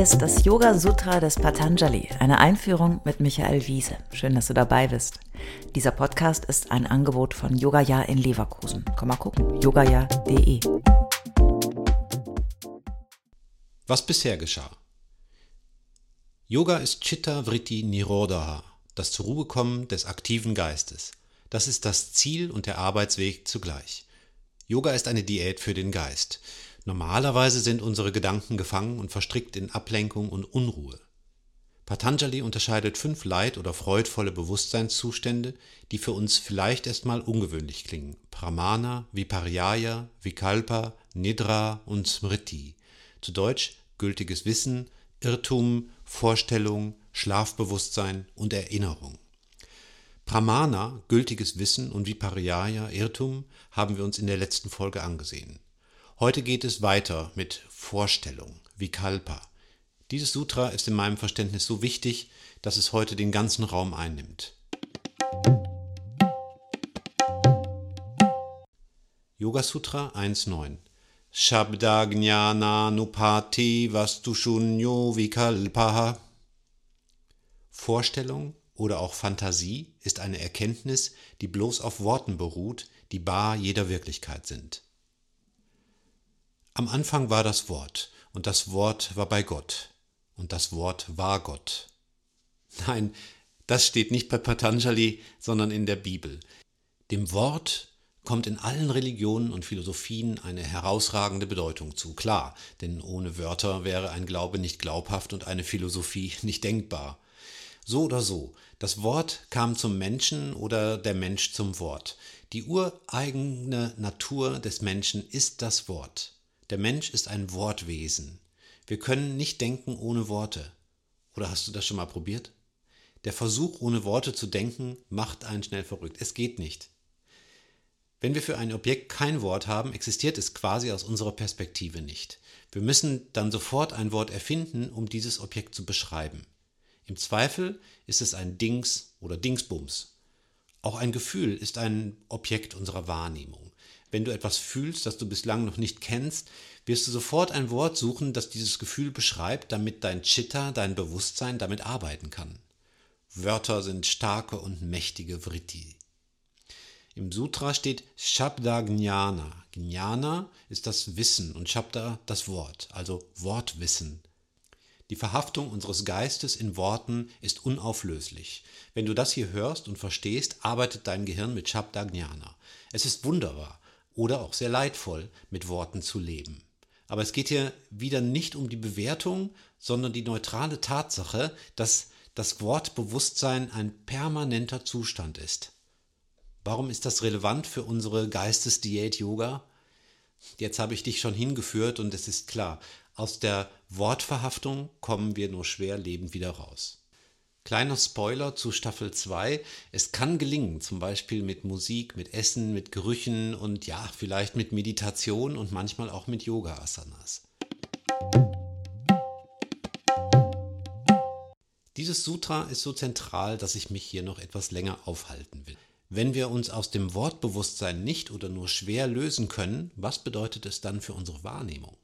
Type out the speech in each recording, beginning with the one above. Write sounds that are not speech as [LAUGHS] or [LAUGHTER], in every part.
Ist das Yoga Sutra des Patanjali, eine Einführung mit Michael Wiese. Schön, dass du dabei bist. Dieser Podcast ist ein Angebot von Yogaya in Leverkusen. Komm mal gucken, yogaya.de. Was bisher geschah. Yoga ist Chitta Vritti Nirodha, das zur Ruhe kommen des aktiven Geistes. Das ist das Ziel und der Arbeitsweg zugleich. Yoga ist eine Diät für den Geist. Normalerweise sind unsere Gedanken gefangen und verstrickt in Ablenkung und Unruhe. Patanjali unterscheidet fünf leid- oder freudvolle Bewusstseinszustände, die für uns vielleicht erstmal ungewöhnlich klingen. Pramana, Viparyaya, Vikalpa, Nidra und Smriti. Zu Deutsch gültiges Wissen, Irrtum, Vorstellung, Schlafbewusstsein und Erinnerung. Pramana, gültiges Wissen und Viparyaya, Irrtum, haben wir uns in der letzten Folge angesehen. Heute geht es weiter mit Vorstellung, Vikalpa. Dieses Sutra ist in meinem Verständnis so wichtig, dass es heute den ganzen Raum einnimmt. Yoga Sutra 1.9 Shabda Gnana Nupati Vastushunyo Vikalpaha Vorstellung oder auch Fantasie ist eine Erkenntnis, die bloß auf Worten beruht, die bar jeder Wirklichkeit sind. Am Anfang war das Wort, und das Wort war bei Gott, und das Wort war Gott. Nein, das steht nicht bei Patanjali, sondern in der Bibel. Dem Wort kommt in allen Religionen und Philosophien eine herausragende Bedeutung zu. Klar, denn ohne Wörter wäre ein Glaube nicht glaubhaft und eine Philosophie [LAUGHS] nicht denkbar. So oder so, das Wort kam zum Menschen oder der Mensch zum Wort. Die ureigene Natur des Menschen ist das Wort. Der Mensch ist ein Wortwesen. Wir können nicht denken ohne Worte. Oder hast du das schon mal probiert? Der Versuch, ohne Worte zu denken, macht einen schnell verrückt. Es geht nicht. Wenn wir für ein Objekt kein Wort haben, existiert es quasi aus unserer Perspektive nicht. Wir müssen dann sofort ein Wort erfinden, um dieses Objekt zu beschreiben. Im Zweifel ist es ein Dings oder Dingsbums. Auch ein Gefühl ist ein Objekt unserer Wahrnehmung. Wenn du etwas fühlst, das du bislang noch nicht kennst, wirst du sofort ein Wort suchen, das dieses Gefühl beschreibt, damit dein Chitta, dein Bewusstsein damit arbeiten kann. Wörter sind starke und mächtige Vritti. Im Sutra steht Shabda Jnana. Jnana ist das Wissen und Shabda das Wort, also Wortwissen. Die Verhaftung unseres Geistes in Worten ist unauflöslich. Wenn du das hier hörst und verstehst, arbeitet dein Gehirn mit Shabda Jnana. Es ist wunderbar oder auch sehr leidvoll, mit Worten zu leben. Aber es geht hier wieder nicht um die Bewertung, sondern die neutrale Tatsache, dass das Wortbewusstsein ein permanenter Zustand ist. Warum ist das relevant für unsere Geistesdiät Yoga? Jetzt habe ich dich schon hingeführt und es ist klar, aus der Wortverhaftung kommen wir nur schwer lebend wieder raus. Kleiner Spoiler zu Staffel 2. Es kann gelingen, zum Beispiel mit Musik, mit Essen, mit Gerüchen und ja, vielleicht mit Meditation und manchmal auch mit Yoga-Asanas. Dieses Sutra ist so zentral, dass ich mich hier noch etwas länger aufhalten will. Wenn wir uns aus dem Wortbewusstsein nicht oder nur schwer lösen können, was bedeutet es dann für unsere Wahrnehmung?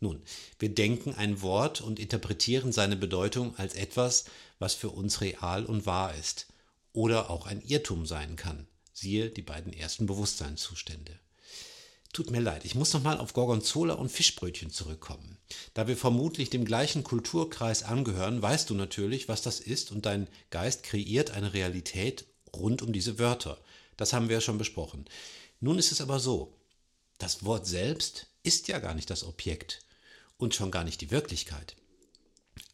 Nun, wir denken ein Wort und interpretieren seine Bedeutung als etwas, was für uns real und wahr ist oder auch ein Irrtum sein kann. Siehe die beiden ersten Bewusstseinszustände. Tut mir leid, ich muss nochmal auf Gorgonzola und Fischbrötchen zurückkommen. Da wir vermutlich dem gleichen Kulturkreis angehören, weißt du natürlich, was das ist und dein Geist kreiert eine Realität rund um diese Wörter. Das haben wir ja schon besprochen. Nun ist es aber so, das Wort selbst ist ja gar nicht das Objekt und schon gar nicht die Wirklichkeit.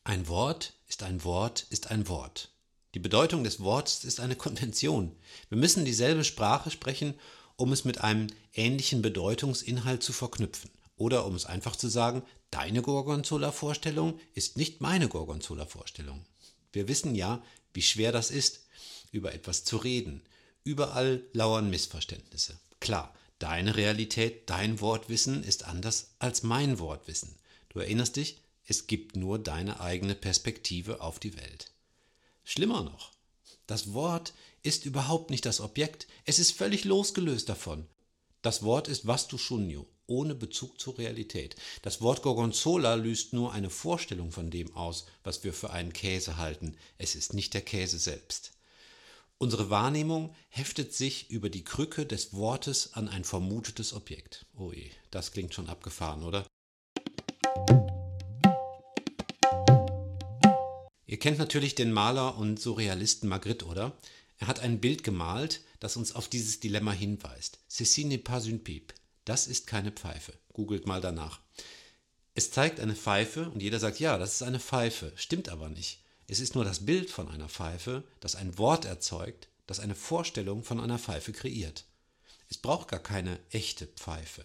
Ein Wort ist ein Wort ist ein Wort. Die Bedeutung des Wortes ist eine Konvention. Wir müssen dieselbe Sprache sprechen, um es mit einem ähnlichen Bedeutungsinhalt zu verknüpfen. Oder um es einfach zu sagen, deine Gorgonzola-Vorstellung ist nicht meine Gorgonzola-Vorstellung. Wir wissen ja, wie schwer das ist, über etwas zu reden. Überall lauern Missverständnisse. Klar, deine Realität, dein Wortwissen ist anders als mein Wortwissen. Du erinnerst dich, es gibt nur deine eigene Perspektive auf die Welt. Schlimmer noch, das Wort ist überhaupt nicht das Objekt, es ist völlig losgelöst davon. Das Wort ist Vastu Shunyo, ohne Bezug zur Realität. Das Wort Gorgonzola löst nur eine Vorstellung von dem aus, was wir für einen Käse halten. Es ist nicht der Käse selbst. Unsere Wahrnehmung heftet sich über die Krücke des Wortes an ein vermutetes Objekt. Oh je, das klingt schon abgefahren, oder? Ihr kennt natürlich den Maler und Surrealisten Magritte, oder? Er hat ein Bild gemalt, das uns auf dieses Dilemma hinweist. Ceci n'est pas une pipe. Das ist keine Pfeife. Googelt mal danach. Es zeigt eine Pfeife und jeder sagt, ja, das ist eine Pfeife. Stimmt aber nicht. Es ist nur das Bild von einer Pfeife, das ein Wort erzeugt, das eine Vorstellung von einer Pfeife kreiert. Es braucht gar keine echte Pfeife.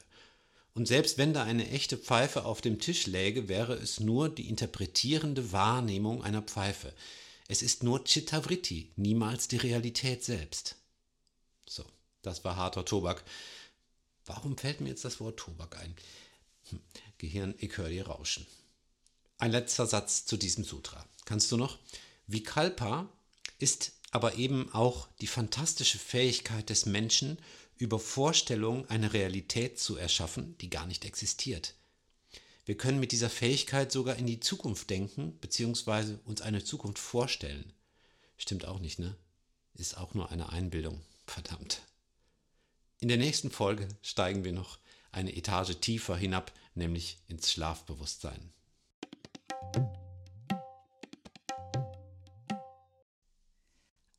Und selbst wenn da eine echte Pfeife auf dem Tisch läge, wäre es nur die interpretierende Wahrnehmung einer Pfeife. Es ist nur Chittavritti, niemals die Realität selbst. So, das war harter Tobak. Warum fällt mir jetzt das Wort Tobak ein? Hm, Gehirn, ich höre dir rauschen. Ein letzter Satz zu diesem Sutra. Kannst du noch? Vikalpa ist aber eben auch die fantastische Fähigkeit des Menschen, über Vorstellungen eine Realität zu erschaffen, die gar nicht existiert. Wir können mit dieser Fähigkeit sogar in die Zukunft denken, beziehungsweise uns eine Zukunft vorstellen. Stimmt auch nicht, ne? Ist auch nur eine Einbildung. Verdammt. In der nächsten Folge steigen wir noch eine Etage tiefer hinab, nämlich ins Schlafbewusstsein.